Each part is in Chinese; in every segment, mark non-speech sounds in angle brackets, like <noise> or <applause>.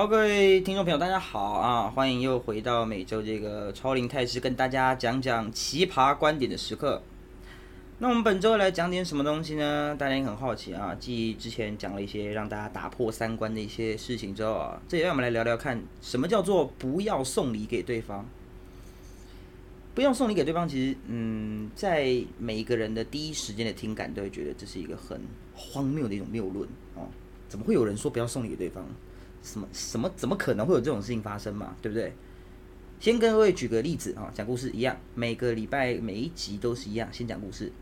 好，各位听众朋友，大家好啊！欢迎又回到每周这个超龄态师跟大家讲讲奇葩观点的时刻。那我们本周来讲点什么东西呢？大家也很好奇啊。继之前讲了一些让大家打破三观的一些事情之后啊，这也让我们来聊聊看，什么叫做不要送礼给对方？不要送礼给对方，其实嗯，在每一个人的第一时间的听感都会觉得这是一个很荒谬的一种谬论哦。怎么会有人说不要送礼给对方？什么什么怎么可能会有这种事情发生嘛？对不对？先跟各位举个例子啊，讲故事一样，每个礼拜每一集都是一样，先讲故事。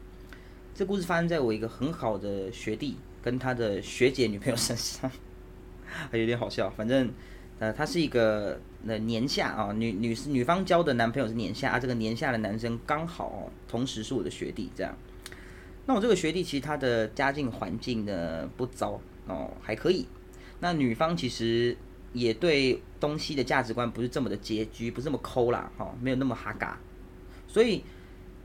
这故事发生在我一个很好的学弟跟他的学姐女朋友身上，<laughs> 还有点好笑。反正呃，他是一个呃年下啊，女女女方交的男朋友是年下啊，这个年下的男生刚好同时是我的学弟，这样。那我这个学弟其实他的家境环境呢不糟哦，还可以。那女方其实也对东西的价值观不是这么的拮据，不是这么抠啦，哈，没有那么哈嘎，所以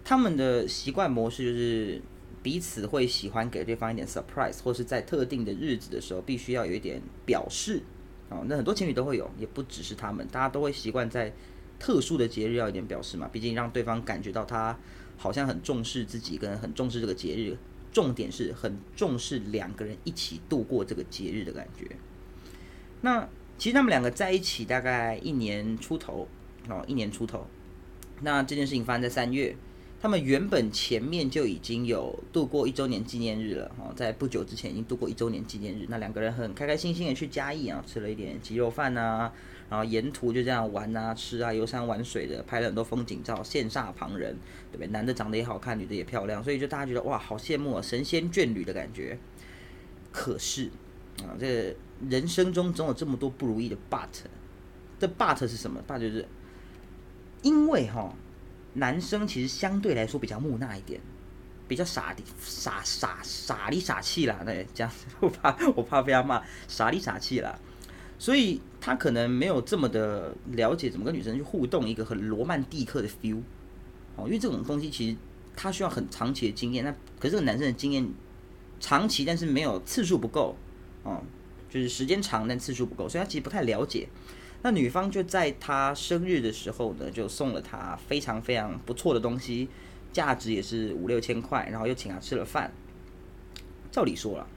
他们的习惯模式就是彼此会喜欢给对方一点 surprise，或是在特定的日子的时候必须要有一点表示，哦，那很多情侣都会有，也不只是他们，大家都会习惯在特殊的节日要一点表示嘛，毕竟让对方感觉到他好像很重视自己，跟很重视这个节日。重点是很重视两个人一起度过这个节日的感觉。那其实他们两个在一起大概一年出头哦，一年出头。那这件事情发生在三月，他们原本前面就已经有度过一周年纪念日了哦，在不久之前已经度过一周年纪念日。那两个人很开开心心的去嘉义啊，吃了一点鸡肉饭呐。然后沿途就这样玩啊、吃啊、游山玩水的，拍了很多风景照，羡煞旁人，对不对？男的长得也好看，女的也漂亮，所以就大家觉得哇，好羡慕啊，神仙眷侣的感觉。可是啊，这人生中总有这么多不如意的 but，这 but 是什么？but 就是因为哈，男生其实相对来说比较木讷一点，比较傻的傻傻傻里傻气啦，对，这样 <laughs> 我怕我怕被他骂傻里傻气啦。所以他可能没有这么的了解怎么跟女生去互动，一个很罗曼蒂克的 feel 哦，因为这种东西其实他需要很长期的经验。那可是这个男生的经验长期，但是没有次数不够哦，就是时间长但次数不够，所以他其实不太了解。那女方就在他生日的时候呢，就送了他非常非常不错的东西，价值也是五六千块，然后又请他吃了饭。照理说了，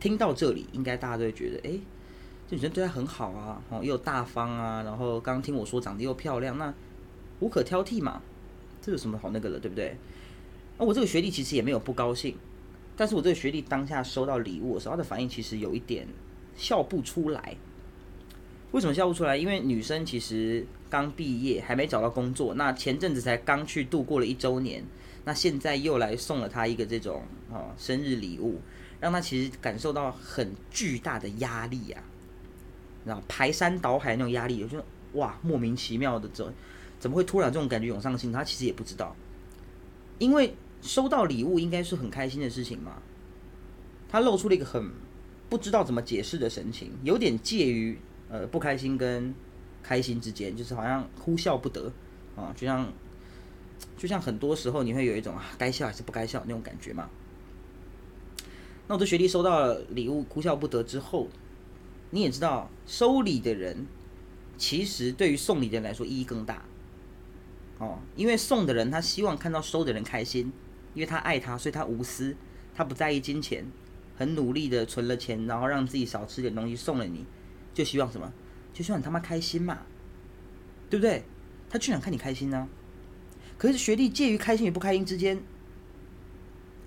听到这里，应该大家都会觉得，哎。女生对他很好啊，哦，又大方啊，然后刚刚听我说长得又漂亮，那无可挑剔嘛，这有什么好那个的，对不对？那我这个学弟其实也没有不高兴，但是我这个学弟当下收到礼物的时候，他的反应其实有一点笑不出来。为什么笑不出来？因为女生其实刚毕业，还没找到工作，那前阵子才刚去度过了一周年，那现在又来送了他一个这种啊生日礼物，让他其实感受到很巨大的压力呀。然后排山倒海那种压力，我觉得哇，莫名其妙的怎怎么会突然这种感觉涌上心？他其实也不知道，因为收到礼物应该是很开心的事情嘛。他露出了一个很不知道怎么解释的神情，有点介于呃不开心跟开心之间，就是好像哭笑不得啊，就像就像很多时候你会有一种啊该笑还是不该笑那种感觉嘛。那我的学弟收到了礼物，哭笑不得之后。你也知道，收礼的人其实对于送礼的人来说意义更大哦，因为送的人他希望看到收的人开心，因为他爱他，所以他无私，他不在意金钱，很努力的存了钱，然后让自己少吃点东西送了你，就希望什么？就希望你他妈开心嘛，对不对？他就想看你开心呢。可是学弟介于开心与不开心之间，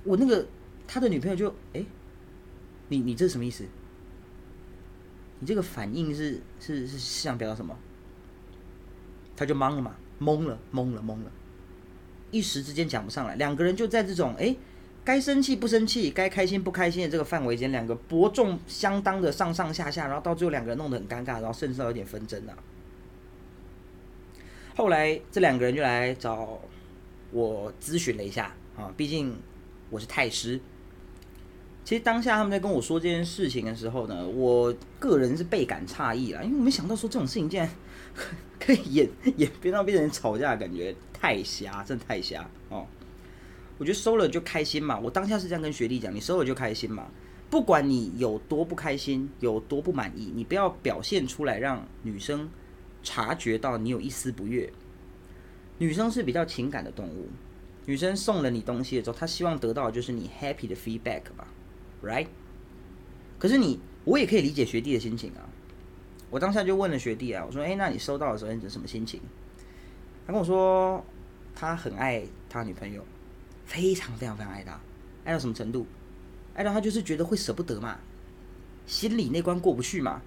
我那个他的女朋友就哎，你你这是什么意思？你这个反应是是是想表达什么？他就懵了嘛，懵了，懵了，懵了，一时之间讲不上来。两个人就在这种哎，该生气不生气，该开心不开心的这个范围间，两个伯仲相当的上上下下，然后到最后两个人弄得很尴尬，然后甚至到有点纷争了。后来这两个人就来找我咨询了一下啊，毕竟我是太师。其实当下他们在跟我说这件事情的时候呢，我个人是倍感诧异啦，因为我没想到说这种事情竟然可以演 <laughs> 演变到变成吵架，感觉太瞎，真的太瞎哦。我觉得收了就开心嘛，我当下是这样跟学弟讲，你收了就开心嘛，不管你有多不开心，有多不满意，你不要表现出来，让女生察觉到你有一丝不悦。女生是比较情感的动物，女生送了你东西的时候，她希望得到的就是你 happy 的 feedback 吧，right？可是你，我也可以理解学弟的心情啊。我当下就问了学弟啊，我说：“哎，那你收到的时候你是什么心情？”他跟我说，他很爱他女朋友，非常非常非常爱他，爱到什么程度？爱到他就是觉得会舍不得嘛，心里那关过不去嘛。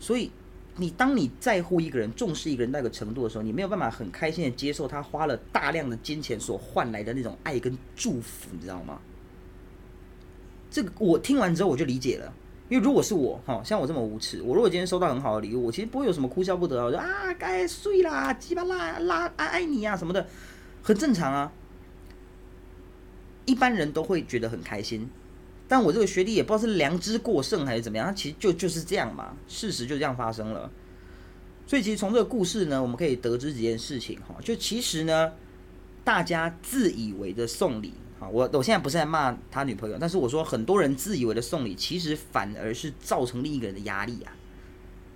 所以，你当你在乎一个人、重视一个人那个程度的时候，你没有办法很开心的接受他花了大量的金钱所换来的那种爱跟祝福，你知道吗？这个我听完之后我就理解了。因为如果是我，哈，像我这么无耻，我如果今天收到很好的礼物，我其实不会有什么哭笑不得，我说啊，该睡啦，鸡巴啦啦，爱爱你啊什么的，很正常啊。一般人都会觉得很开心，但我这个学弟也不知道是良知过剩还是怎么样，他其实就就是这样嘛，事实就这样发生了。所以其实从这个故事呢，我们可以得知几件事情，哈，就其实呢，大家自以为的送礼。哈，我我现在不是在骂他女朋友，但是我说很多人自以为的送礼，其实反而是造成另一个人的压力啊。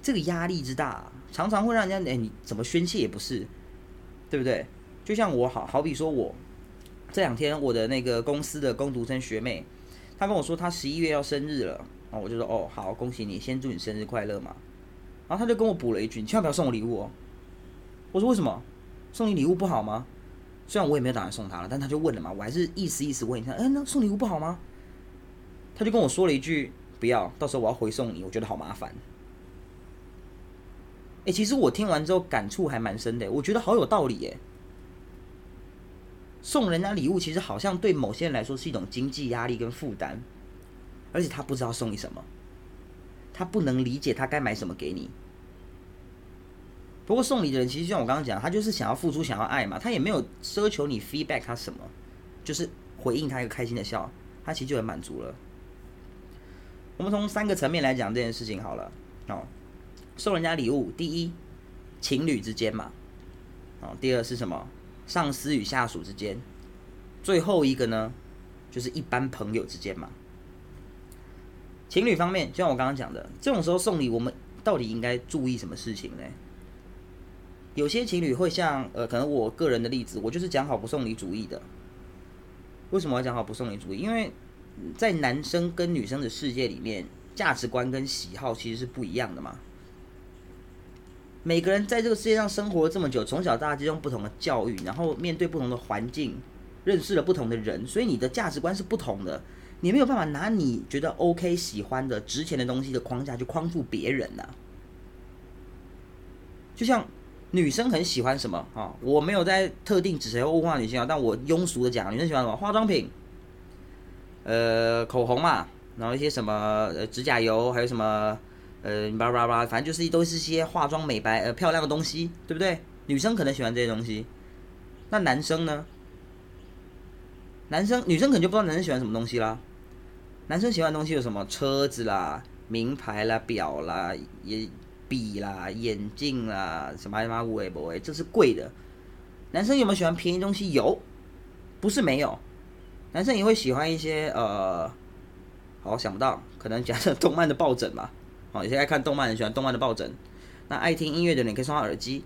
这个压力之大，常常会让人家哎，你怎么宣泄也不是，对不对？就像我好好比说我这两天我的那个公司的工读生学妹，她跟我说她十一月要生日了，然后我就说哦好，恭喜你，先祝你生日快乐嘛。然后她就跟我补了一句，你千万不要送我礼物哦。我说为什么？送你礼物不好吗？虽然我也没有打算送她了，但她就问了嘛，我还是意思意思问一下，哎，那送礼物不好吗？她就跟我说了一句，不要，到时候我要回送你，我觉得好麻烦。哎，其实我听完之后感触还蛮深的，我觉得好有道理耶。送人家礼物其实好像对某些人来说是一种经济压力跟负担，而且他不知道送你什么，他不能理解他该买什么给你。不过送礼的人其实像我刚刚讲，他就是想要付出，想要爱嘛，他也没有奢求你 feedback 他什么，就是回应他一个开心的笑，他其实就很满足了。我们从三个层面来讲这件事情好了，哦，送人家礼物，第一，情侣之间嘛，哦，第二是什么？上司与下属之间，最后一个呢，就是一般朋友之间嘛。情侣方面，就像我刚刚讲的，这种时候送礼，我们到底应该注意什么事情呢？有些情侣会像呃，可能我个人的例子，我就是讲好不送礼主义的。为什么要讲好不送礼主义？因为在男生跟女生的世界里面，价值观跟喜好其实是不一样的嘛。每个人在这个世界上生活了这么久，从小到大接受不同的教育，然后面对不同的环境，认识了不同的人，所以你的价值观是不同的。你没有办法拿你觉得 OK、喜欢的、值钱的东西的框架去框住别人呐。就像。女生很喜欢什么啊？我没有在特定指谁物化女性啊，但我庸俗的讲，女生喜欢什么？化妆品，呃，口红嘛，然后一些什么呃指甲油，还有什么呃叭叭叭，反正就是都是些化妆美白呃漂亮的东西，对不对？女生可能喜欢这些东西，那男生呢？男生女生可能就不知道男生喜欢什么东西啦。男生喜欢的东西有什么？车子啦，名牌啦，表啦，也。笔啦，眼镜啦，什么什么五 A 不 A，这是贵的。男生有没有喜欢便宜东西？有，不是没有。男生也会喜欢一些呃，好想不到，可能假设动漫的抱枕吧。好，有些爱看动漫的喜欢动漫的抱枕。那爱听音乐的人可以送他耳机。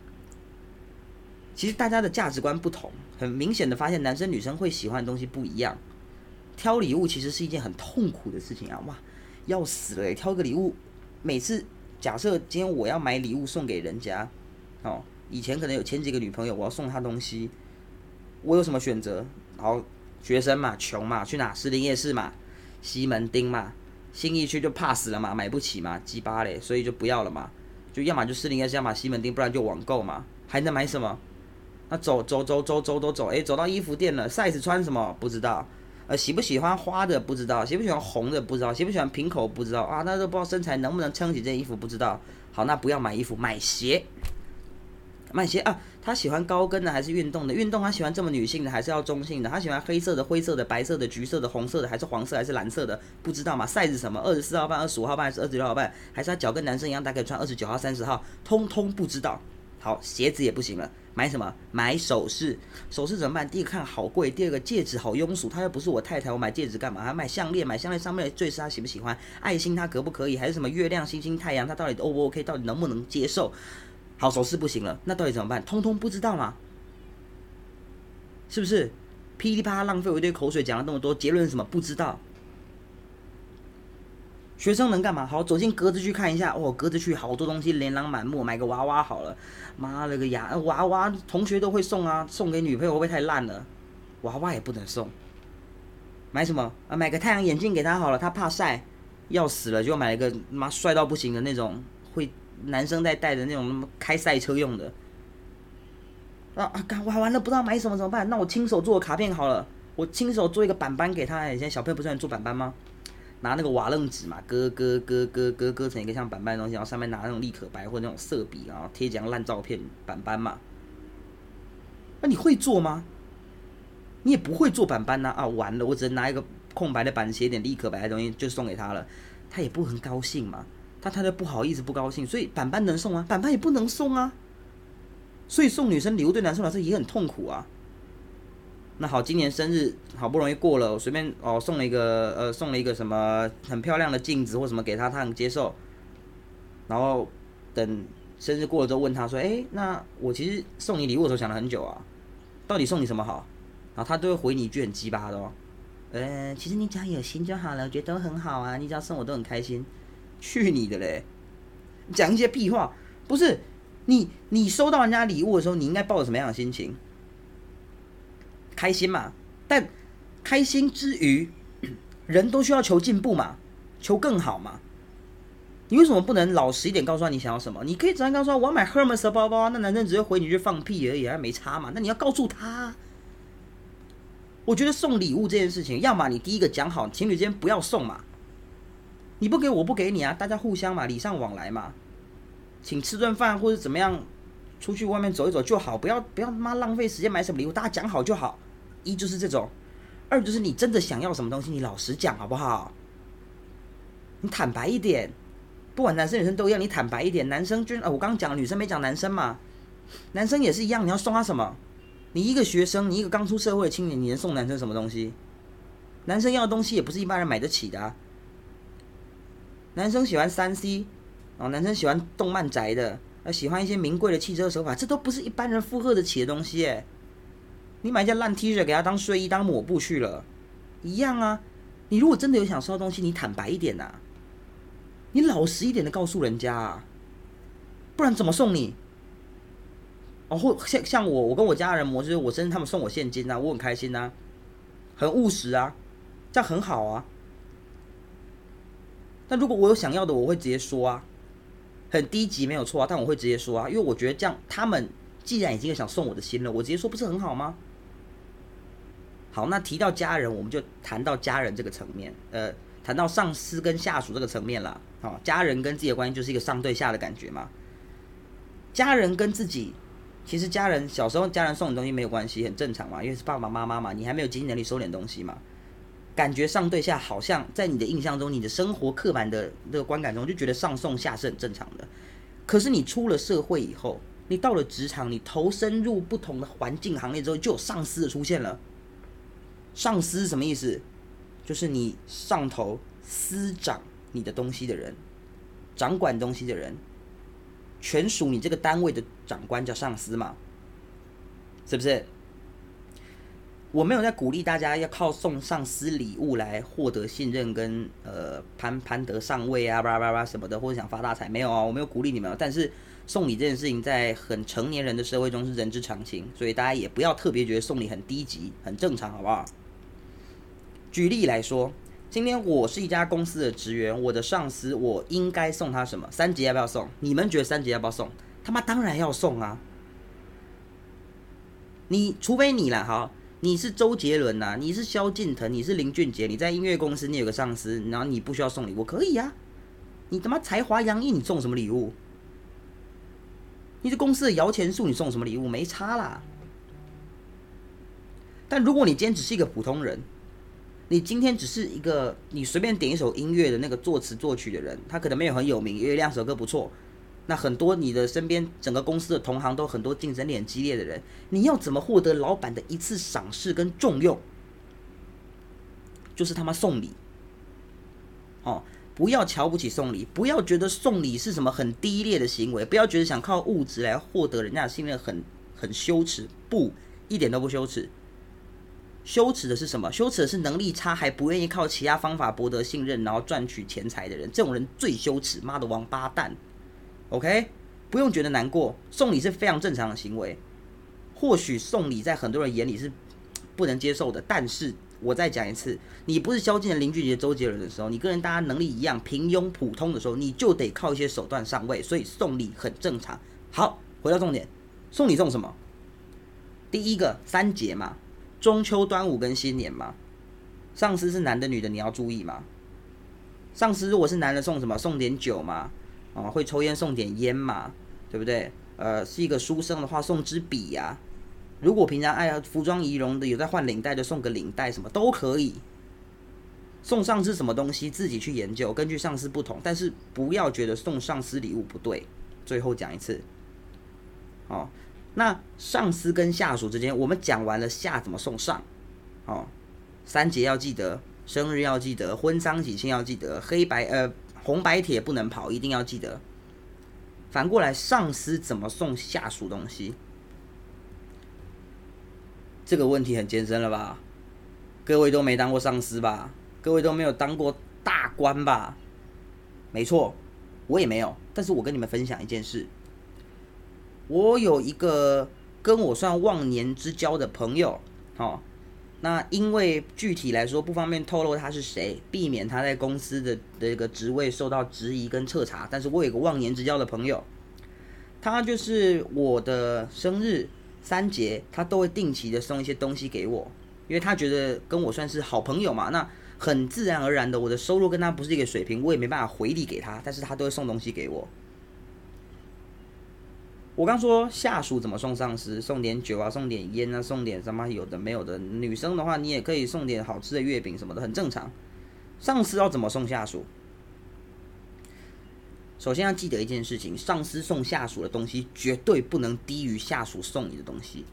其实大家的价值观不同，很明显的发现男生女生会喜欢的东西不一样。挑礼物其实是一件很痛苦的事情啊！哇，要死了！挑个礼物，每次。假设今天我要买礼物送给人家，哦，以前可能有前几个女朋友，我要送她东西，我有什么选择？好，学生嘛，穷嘛，去哪？士林夜市嘛，西门町嘛，新一区就怕死了嘛，买不起嘛，鸡巴嘞，所以就不要了嘛，就要么就士林夜市，要么西门町，不然就网购嘛，还能买什么？那走走走走走都走，哎，走到衣服店了，size 穿什么？不知道。呃，喜不喜欢花的不知道，喜不喜欢红的不知道，喜不喜欢平口不知道啊，那都不知道身材能不能撑起这件衣服不知道。好，那不要买衣服，买鞋。买鞋啊，他喜欢高跟的还是运动的？运动他喜欢这么女性的还是要中性的？他喜欢黑色的、灰色的、白色的、橘色的、红色的还是黄色还是蓝色的？不知道嘛？size 什么？二十四号半、二十五号半还是二十六号半？还是他脚跟男生一样大概穿二十九号、三十号？通通不知道。好，鞋子也不行了，买什么？买首饰。首饰怎么办？第一个看好贵，第二个戒指好庸俗。她又不是我太太，我买戒指干嘛？还买项链？买项链上面的坠饰她喜不喜欢？爱心她可不可以？还是什么月亮、星星、太阳？她到底 O 不 OK？到底能不能接受？好，首饰不行了，那到底怎么办？通通不知道吗？是不是？噼里啪啦浪费我一堆口水，讲了那么多，结论是什么？不知道。学生能干嘛？好，走进格子去看一下。哦，格子去好多东西，琳琅满目。买个娃娃好了。妈了个呀，娃娃同学都会送啊，送给女朋友会不会太烂了？娃娃也不能送。买什么啊？买个太阳眼镜给他好了，他怕晒，要死了就买一个妈帅到不行的那种，男生在戴的那种开赛车用的。啊啊！干玩完了不知道买什么怎么办？那我亲手做卡片好了，我亲手做一个板板给他。以前小朋友不是很做板板吗？拿那个瓦楞纸嘛，割割割割割割成一个像板板的东西，然后上面拿那种立可白或者那种色笔，然后贴几张烂照片板板嘛。那你会做吗？你也不会做板板呐啊！完了，我只能拿一个空白的板写点立可白的东西就送给他了，他也不很高兴嘛。他他就不好意思不高兴，所以板板能送吗？板板也不能送啊。所以送女生礼物对男生来说也很痛苦啊。那好，今年生日好不容易过了，我随便哦送了一个呃送了一个什么很漂亮的镜子或什么给他，他很接受。然后等生日过了之后问他说：“哎，那我其实送你礼物的时候想了很久啊，到底送你什么好？”然后他都会回你一句很鸡巴的哦，呃，其实你只要有心就好了，我觉得都很好啊，你只要送我都很开心。去你的嘞！讲一些屁话，不是你你收到人家礼物的时候，你应该抱着什么样的心情？开心嘛，但开心之余，<clears throat> 人都需要求进步嘛，求更好嘛。你为什么不能老实一点告诉他你想要什么？你可以直接告诉他我要买 Hermes 的包包，那男生只会回你去放屁而已，还没差嘛。那你要告诉他，我觉得送礼物这件事情，要么你第一个讲好，情侣之间不要送嘛。你不给我不给你啊，大家互相嘛，礼尚往来嘛。请吃顿饭或者怎么样，出去外面走一走就好，不要不要他妈浪费时间买什么礼物，大家讲好就好。一就是这种，二就是你真的想要什么东西，你老实讲好不好？你坦白一点，不管男生女生都一样，你坦白一点。男生就呃，我刚刚讲女生没讲男生嘛，男生也是一样，你要送他什么？你一个学生，你一个刚出社会的青年，你能送男生什么东西？男生要的东西也不是一般人买得起的。男生喜欢三 C，哦，男生喜欢动漫宅的，呃，喜欢一些名贵的汽车手法，这都不是一般人负荷得起的东西，哎。你买件烂 T 恤给他当睡衣当抹布去了，一样啊。你如果真的有想收的东西，你坦白一点呐，你老实一点的告诉人家啊，不然怎么送你？哦，或像像我，我跟我家人模式，我生日他们送我现金啊，我很开心啊，很务实啊，这样很好啊。但如果我有想要的，我会直接说啊，很低级没有错啊，但我会直接说啊，因为我觉得这样他们既然已经想送我的心了，我直接说不是很好吗？好，那提到家人，我们就谈到家人这个层面，呃，谈到上司跟下属这个层面了。好，家人跟自己的关系就是一个上对下的感觉嘛。家人跟自己，其实家人小时候家人送你东西没有关系，很正常嘛，因为是爸爸妈妈嘛，你还没有经济能力收点东西嘛。感觉上对下好像在你的印象中，你的生活刻板的这个观感中，就觉得上送下是很正常的。可是你出了社会以后，你到了职场，你投身入不同的环境行列之后，就有上司的出现了。上司什么意思？就是你上头司掌你的东西的人，掌管东西的人，全属你这个单位的长官叫上司嘛？是不是？我没有在鼓励大家要靠送上司礼物来获得信任跟呃攀攀得上位啊，叭叭叭什么的，或者想发大财，没有啊，我没有鼓励你们。但是送礼这件事情在很成年人的社会中是人之常情，所以大家也不要特别觉得送礼很低级，很正常，好不好？举例来说，今天我是一家公司的职员，我的上司，我应该送他什么？三节要不要送？你们觉得三节要不要送？他妈当然要送啊！你除非你了，好，你是周杰伦呐，你是萧敬腾，你是林俊杰，你在音乐公司，你有个上司，然后你不需要送礼物，可以呀。你他妈才华洋溢，你送什么礼物？你是公司的摇钱树，你送什么礼物？没差啦。但如果你今天只是一个普通人，你今天只是一个你随便点一首音乐的那个作词作曲的人，他可能没有很有名，因为两首歌不错，那很多你的身边整个公司的同行都很多竞争力很激烈的人，你要怎么获得老板的一次赏识跟重用？就是他妈送礼，哦，不要瞧不起送礼，不要觉得送礼是什么很低劣的行为，不要觉得想靠物质来获得人家的信任很很羞耻，不，一点都不羞耻。羞耻的是什么？羞耻的是能力差还不愿意靠其他方法博得信任，然后赚取钱财的人，这种人最羞耻，妈的王八蛋。OK，不用觉得难过，送礼是非常正常的行为。或许送礼在很多人眼里是不能接受的，但是我再讲一次，你不是萧敬腾、林俊杰、周杰伦的时候，你跟人大家能力一样平庸普通的时候，你就得靠一些手段上位，所以送礼很正常。好，回到重点，送礼送什么？第一个三节嘛。中秋、端午跟新年嘛，上司是男的女的，你要注意嘛。上司如果是男的，送什么？送点酒嘛，啊，会抽烟送点烟嘛，对不对？呃，是一个书生的话，送支笔呀。如果平常爱服装仪容的，有在换领带的，送个领带什么都可以。送上司什么东西，自己去研究，根据上司不同，但是不要觉得送上司礼物不对。最后讲一次，哦。那上司跟下属之间，我们讲完了下怎么送上，哦，三节要记得，生日要记得，婚丧喜庆要记得，黑白呃红白帖不能跑，一定要记得。反过来，上司怎么送下属东西？这个问题很艰深了吧？各位都没当过上司吧？各位都没有当过大官吧？没错，我也没有。但是我跟你们分享一件事。我有一个跟我算忘年之交的朋友，哦，那因为具体来说不方便透露他是谁，避免他在公司的这个职位受到质疑跟彻查。但是我有个忘年之交的朋友，他就是我的生日三节，他都会定期的送一些东西给我，因为他觉得跟我算是好朋友嘛，那很自然而然的，我的收入跟他不是一个水平，我也没办法回礼给他，但是他都会送东西给我。我刚说下属怎么送上司，送点酒啊，送点烟啊，送点什么有的没有的。女生的话，你也可以送点好吃的月饼什么的，很正常。上司要怎么送下属？首先要记得一件事情：上司送下属的东西绝对不能低于下属送你的东西。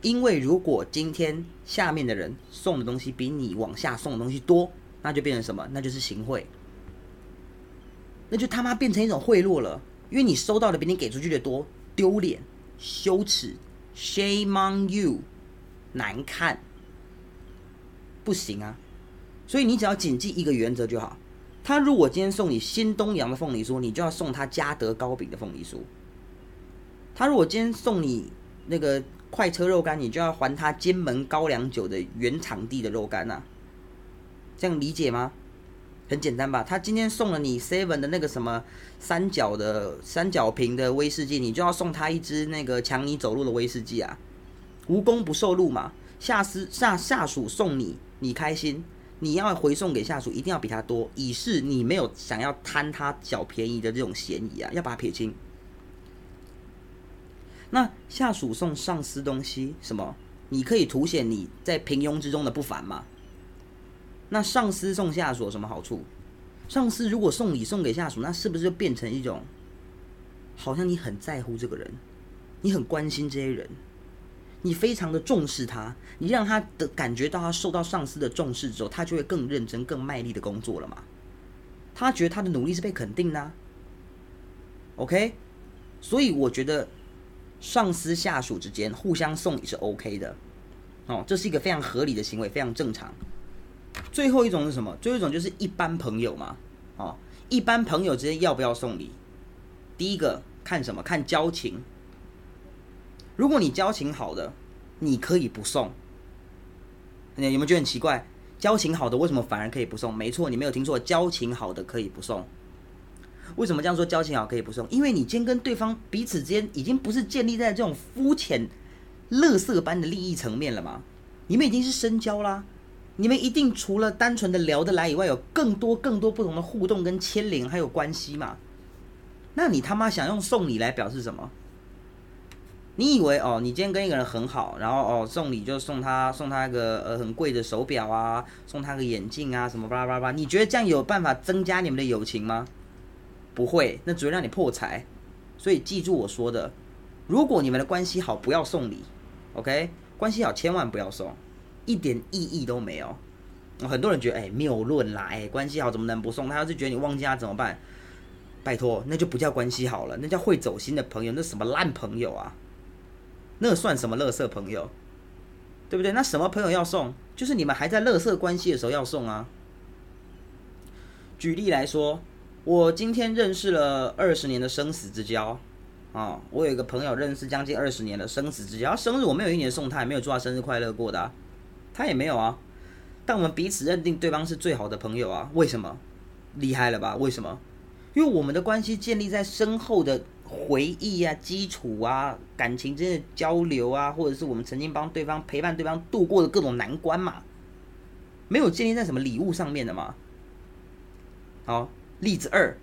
因为如果今天下面的人送的东西比你往下送的东西多，那就变成什么？那就是行贿，那就他妈变成一种贿赂了。因为你收到的比你给出去的多，丢脸、羞耻，shame on you，难看，不行啊！所以你只要谨记一个原则就好。他如果今天送你新东阳的凤梨酥，你就要送他嘉德糕饼的凤梨酥。他如果今天送你那个快车肉干，你就要还他金门高粱酒的原产地的肉干呐。这样理解吗？很简单吧？他今天送了你 Seven 的那个什么三角的三角瓶的威士忌，你就要送他一支那个抢你走路的威士忌啊！无功不受禄嘛。下司下下属送你，你开心，你要回送给下属，一定要比他多，以示你没有想要贪他小便宜的这种嫌疑啊，要把它撇清。那下属送上司东西，什么？你可以凸显你在平庸之中的不凡嘛？那上司送下属有什么好处？上司如果送礼送给下属，那是不是就变成一种，好像你很在乎这个人，你很关心这些人，你非常的重视他，你让他的感觉到他受到上司的重视之后，他就会更认真、更卖力的工作了嘛？他觉得他的努力是被肯定的，OK？所以我觉得上司下属之间互相送礼是 OK 的，哦，这是一个非常合理的行为，非常正常。最后一种是什么？最后一种就是一般朋友嘛，哦，一般朋友之间要不要送礼？第一个看什么？看交情。如果你交情好的，你可以不送。你有没有觉得很奇怪？交情好的为什么反而可以不送？没错，你没有听错，交情好的可以不送。为什么这样说？交情好可以不送？因为你今天跟对方彼此之间已经不是建立在这种肤浅、乐色般的利益层面了嘛？你们已经是深交啦。你们一定除了单纯的聊得来以外，有更多更多不同的互动跟牵连，还有关系嘛？那你他妈想用送礼来表示什么？你以为哦，你今天跟一个人很好，然后哦送礼就送他送他一个呃很贵的手表啊，送他个眼镜啊什么巴拉巴拉，你觉得这样有办法增加你们的友情吗？不会，那只会让你破财。所以记住我说的，如果你们的关系好，不要送礼，OK？关系好千万不要送，一点意义都没有。很多人觉得哎谬论啦，哎关系好怎么能不送？他要是觉得你忘记他怎么办？拜托，那就不叫关系好了，那叫会走心的朋友，那什么烂朋友啊？那算什么乐色朋友？对不对？那什么朋友要送？就是你们还在乐色关系的时候要送啊。举例来说，我今天认识了二十年的生死之交啊，我有一个朋友认识将近二十年的生死之交，生日我没有一年送他，也没有祝他生日快乐过的，他也没有啊。但我们彼此认定对方是最好的朋友啊？为什么？厉害了吧？为什么？因为我们的关系建立在深厚的回忆啊、基础啊、感情之间的交流啊，或者是我们曾经帮对方陪伴对方度过的各种难关嘛，没有建立在什么礼物上面的嘛。好，例子二，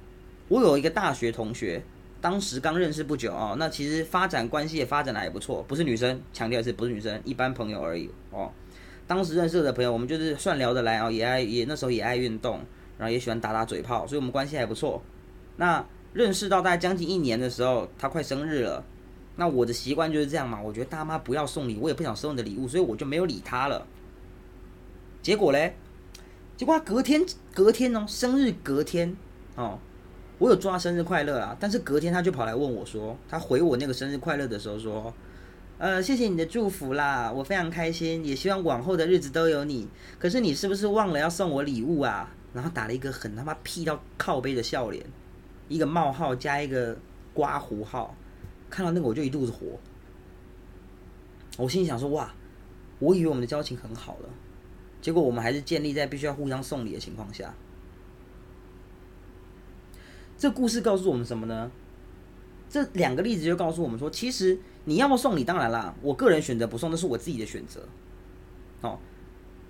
我有一个大学同学，当时刚认识不久啊，那其实发展关系也发展的还不错，不是女生，强调是不是女生，一般朋友而已哦。当时认识的朋友，我们就是算聊得来啊，也爱也那时候也爱运动，然后也喜欢打打嘴炮，所以我们关系还不错。那认识到大概将近一年的时候，他快生日了。那我的习惯就是这样嘛，我觉得大妈不要送礼，我也不想收你的礼物，所以我就没有理他了。结果嘞，结果他隔天隔天哦，生日隔天哦，我有祝他生日快乐啊，但是隔天他就跑来问我说，他回我那个生日快乐的时候说，呃，谢谢你的祝福啦，我非常开心，也希望往后的日子都有你。可是你是不是忘了要送我礼物啊？然后打了一个很他妈屁到靠背的笑脸。一个冒号加一个刮胡号，看到那个我就一肚子火。我心里想说：哇，我以为我们的交情很好了，结果我们还是建立在必须要互相送礼的情况下。这故事告诉我们什么呢？这两个例子就告诉我们说，其实你要不送礼，当然啦，我个人选择不送，那是我自己的选择。哦，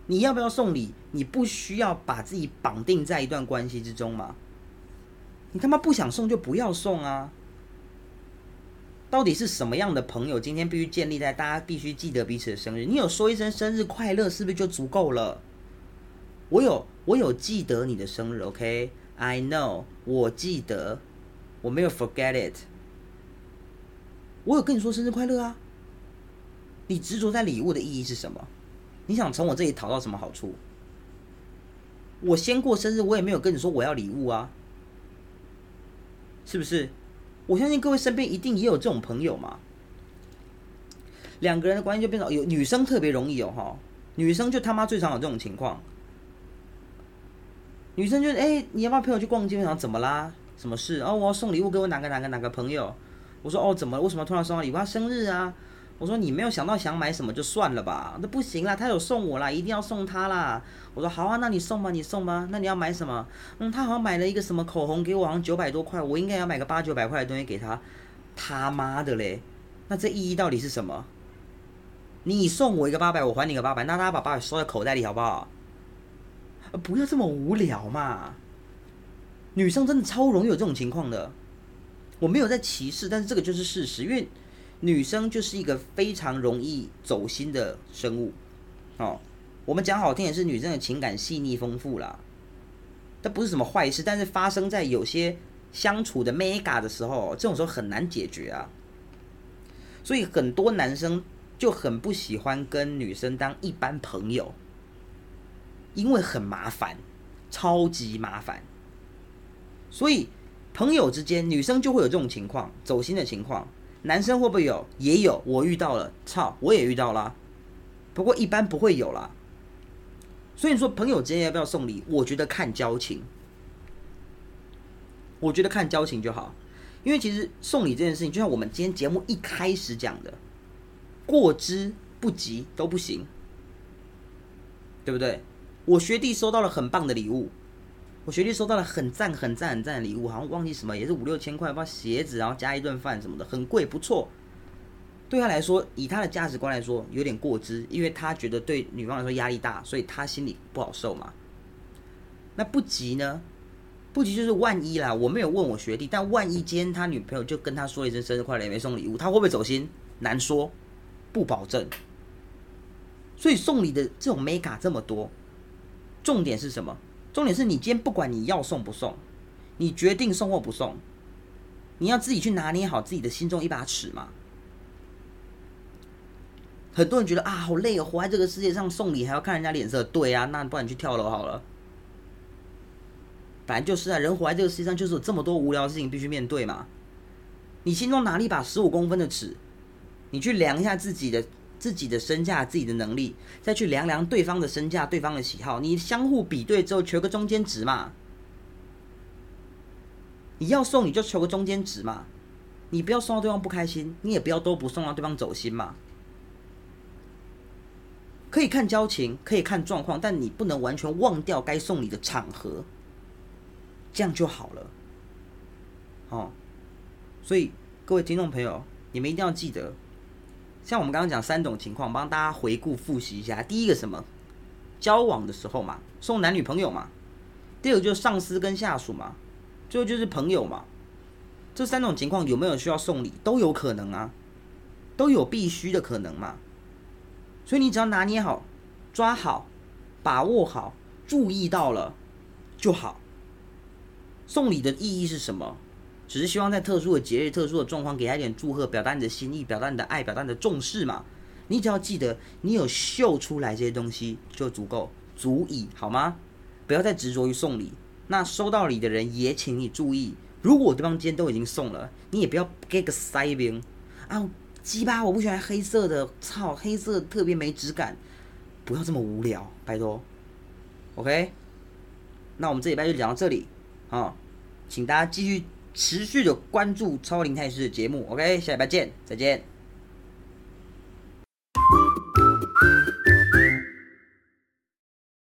你要不要送礼？你不需要把自己绑定在一段关系之中吗？你他妈不想送就不要送啊！到底是什么样的朋友？今天必须建立在大家必须记得彼此的生日。你有说一声生日快乐，是不是就足够了？我有，我有记得你的生日，OK？I know，我记得，我没有 forget it。我有跟你说生日快乐啊！你执着在礼物的意义是什么？你想从我这里讨到什么好处？我先过生日，我也没有跟你说我要礼物啊！是不是？我相信各位身边一定也有这种朋友嘛。两个人的关系就变成有女生特别容易有哈，女生就他妈最常有这种情况。女生就哎，你要不要陪我去逛街？然后怎么啦？什么事？哦，我要送礼物给我哪个哪个哪个朋友。我说哦，怎么？为什么突然送到礼物？他生日啊。我说你没有想到想买什么就算了吧，那不行啦，他有送我啦，一定要送他啦。我说好啊，那你送吧，你送吧。那你要买什么？嗯，他好像买了一个什么口红给我，好像九百多块，我应该要买个八九百块的东西给他。他妈的嘞，那这意义到底是什么？你送我一个八百，我还你个八百，那他把八百收在口袋里好不好？不要这么无聊嘛。女生真的超容易有这种情况的，我没有在歧视，但是这个就是事实，因为。女生就是一个非常容易走心的生物，哦，我们讲好听也是女生的情感细腻丰富啦，这不是什么坏事，但是发生在有些相处的 mega 的时候，这种时候很难解决啊，所以很多男生就很不喜欢跟女生当一般朋友，因为很麻烦，超级麻烦，所以朋友之间女生就会有这种情况，走心的情况。男生会不会有？也有，我遇到了，操，我也遇到了，不过一般不会有啦。所以说，朋友之间要不要送礼？我觉得看交情，我觉得看交情就好。因为其实送礼这件事情，就像我们今天节目一开始讲的，过之不及都不行，对不对？我学弟收到了很棒的礼物。我学弟收到了很赞、很赞、很赞的礼物，好像忘记什么，也是五六千块，包鞋子，然后加一顿饭什么的，很贵，不错。对他来说，以他的价值观来说，有点过之，因为他觉得对女方来说压力大，所以他心里不好受嘛。那不急呢？不急就是万一啦。我没有问我学弟，但万一今天他女朋友就跟他说一声生日快乐，也没送礼物，他会不会走心？难说，不保证。所以送礼的这种 mega 这么多，重点是什么？重点是你今天不管你要送不送，你决定送或不送，你要自己去拿捏好自己的心中一把尺嘛。很多人觉得啊，好累哦，活在这个世界上送礼还要看人家脸色。对啊，那不然你去跳楼好了。反正就是啊，人活在这个世界上就是有这么多无聊的事情必须面对嘛。你心中拿了一把十五公分的尺，你去量一下自己的自己的身价、自己的能力，再去量量对方的身价、对方的喜好，你相互比对之后求个中间值嘛。你要送你就求个中间值嘛，你不要送到对方不开心，你也不要都不送到对方走心嘛。可以看交情，可以看状况，但你不能完全忘掉该送礼的场合，这样就好了。哦，所以各位听众朋友，你们一定要记得，像我们刚刚讲三种情况，帮大家回顾复习一下。第一个什么？交往的时候嘛，送男女朋友嘛。第二个就是上司跟下属嘛。最后就是朋友嘛。这三种情况有没有需要送礼？都有可能啊，都有必须的可能嘛。所以你只要拿捏好、抓好、把握好、注意到了就好。送礼的意义是什么？只是希望在特殊的节日、特殊的状况，给他一点祝贺，表达你的心意，表达你的爱，表达你的重视嘛。你只要记得，你有秀出来这些东西就足够，足以好吗？不要再执着于送礼。那收到礼的人也请你注意，如果对方今天都已经送了，你也不要 get 个塞边啊。鸡巴，我不喜欢黑色的，操，黑色特别没质感，不要这么无聊，拜托，OK？那我们这礼拜就讲到这里啊，请大家继续持续的关注超龄态势的节目，OK，下礼拜见，再见。